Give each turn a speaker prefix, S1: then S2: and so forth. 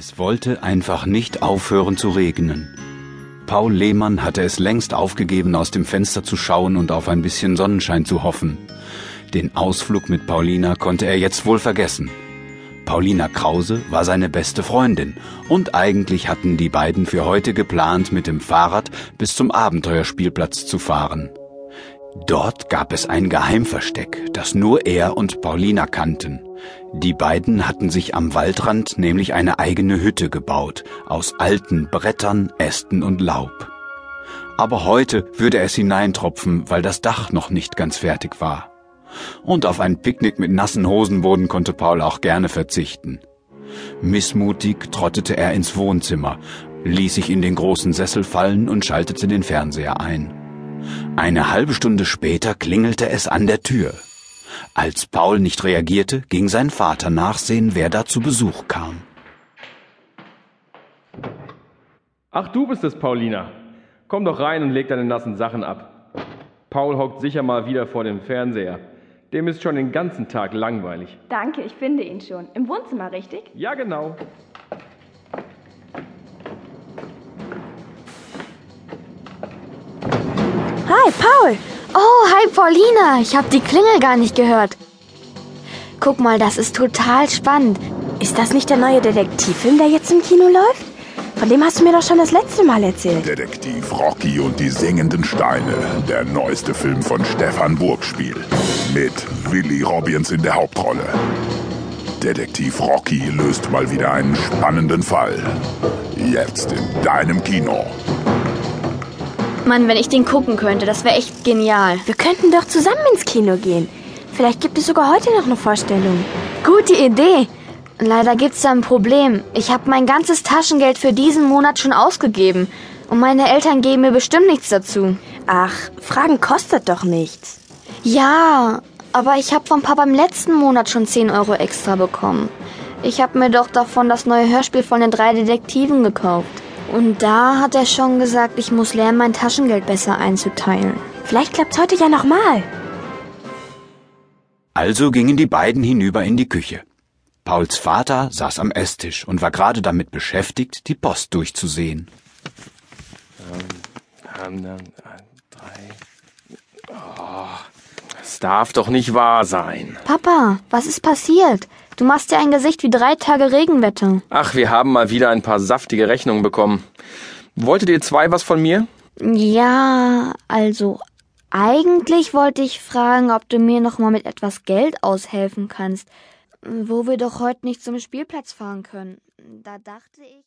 S1: Es wollte einfach nicht aufhören zu regnen. Paul Lehmann hatte es längst aufgegeben, aus dem Fenster zu schauen und auf ein bisschen Sonnenschein zu hoffen. Den Ausflug mit Paulina konnte er jetzt wohl vergessen. Paulina Krause war seine beste Freundin und eigentlich hatten die beiden für heute geplant, mit dem Fahrrad bis zum Abenteuerspielplatz zu fahren. Dort gab es ein Geheimversteck, das nur er und Paulina kannten. Die beiden hatten sich am Waldrand nämlich eine eigene Hütte gebaut, aus alten Brettern, Ästen und Laub. Aber heute würde es hineintropfen, weil das Dach noch nicht ganz fertig war. Und auf ein Picknick mit nassen Hosenboden konnte Paul auch gerne verzichten. Missmutig trottete er ins Wohnzimmer, ließ sich in den großen Sessel fallen und schaltete den Fernseher ein. Eine halbe Stunde später klingelte es an der Tür. Als Paul nicht reagierte, ging sein Vater nachsehen, wer da zu Besuch kam.
S2: Ach, du bist es, Paulina. Komm doch rein und leg deine nassen Sachen ab. Paul hockt sicher mal wieder vor dem Fernseher. Dem ist schon den ganzen Tag langweilig.
S3: Danke, ich finde ihn schon. Im Wohnzimmer, richtig?
S2: Ja, genau.
S4: Paul. Oh, hi, Paulina. Ich habe die Klingel gar nicht gehört. Guck mal, das ist total spannend.
S3: Ist das nicht der neue Detektivfilm, der jetzt im Kino läuft? Von dem hast du mir doch schon das letzte Mal erzählt.
S5: Detektiv Rocky und die singenden Steine. Der neueste Film von Stefan Burgspiel. Mit Willy Robbins in der Hauptrolle. Detektiv Rocky löst mal wieder einen spannenden Fall. Jetzt in deinem Kino.
S4: Mann, wenn ich den gucken könnte, das wäre echt genial.
S3: Wir könnten doch zusammen ins Kino gehen. Vielleicht gibt es sogar heute noch eine Vorstellung.
S4: Gute Idee. Leider gibt's da ein Problem. Ich habe mein ganzes Taschengeld für diesen Monat schon ausgegeben. Und meine Eltern geben mir bestimmt nichts dazu.
S3: Ach, Fragen kostet doch nichts.
S4: Ja, aber ich habe von Papa im letzten Monat schon 10 Euro extra bekommen. Ich habe mir doch davon das neue Hörspiel von den drei Detektiven gekauft. Und da hat er schon gesagt, ich muss lernen, mein Taschengeld besser einzuteilen.
S3: Vielleicht klappt's heute ja nochmal.
S1: Also gingen die beiden hinüber in die Küche. Pauls Vater saß am Esstisch und war gerade damit beschäftigt, die Post durchzusehen.
S2: Ähm, ähm, drei. Oh, das darf doch nicht wahr sein.
S4: Papa, was ist passiert? Du machst ja ein Gesicht wie drei Tage Regenwetter.
S2: Ach, wir haben mal wieder ein paar saftige Rechnungen bekommen. Wolltet ihr zwei was von mir?
S4: Ja, also eigentlich wollte ich fragen, ob du mir noch mal mit etwas Geld aushelfen kannst, wo wir doch heute nicht zum Spielplatz fahren können. Da dachte ich.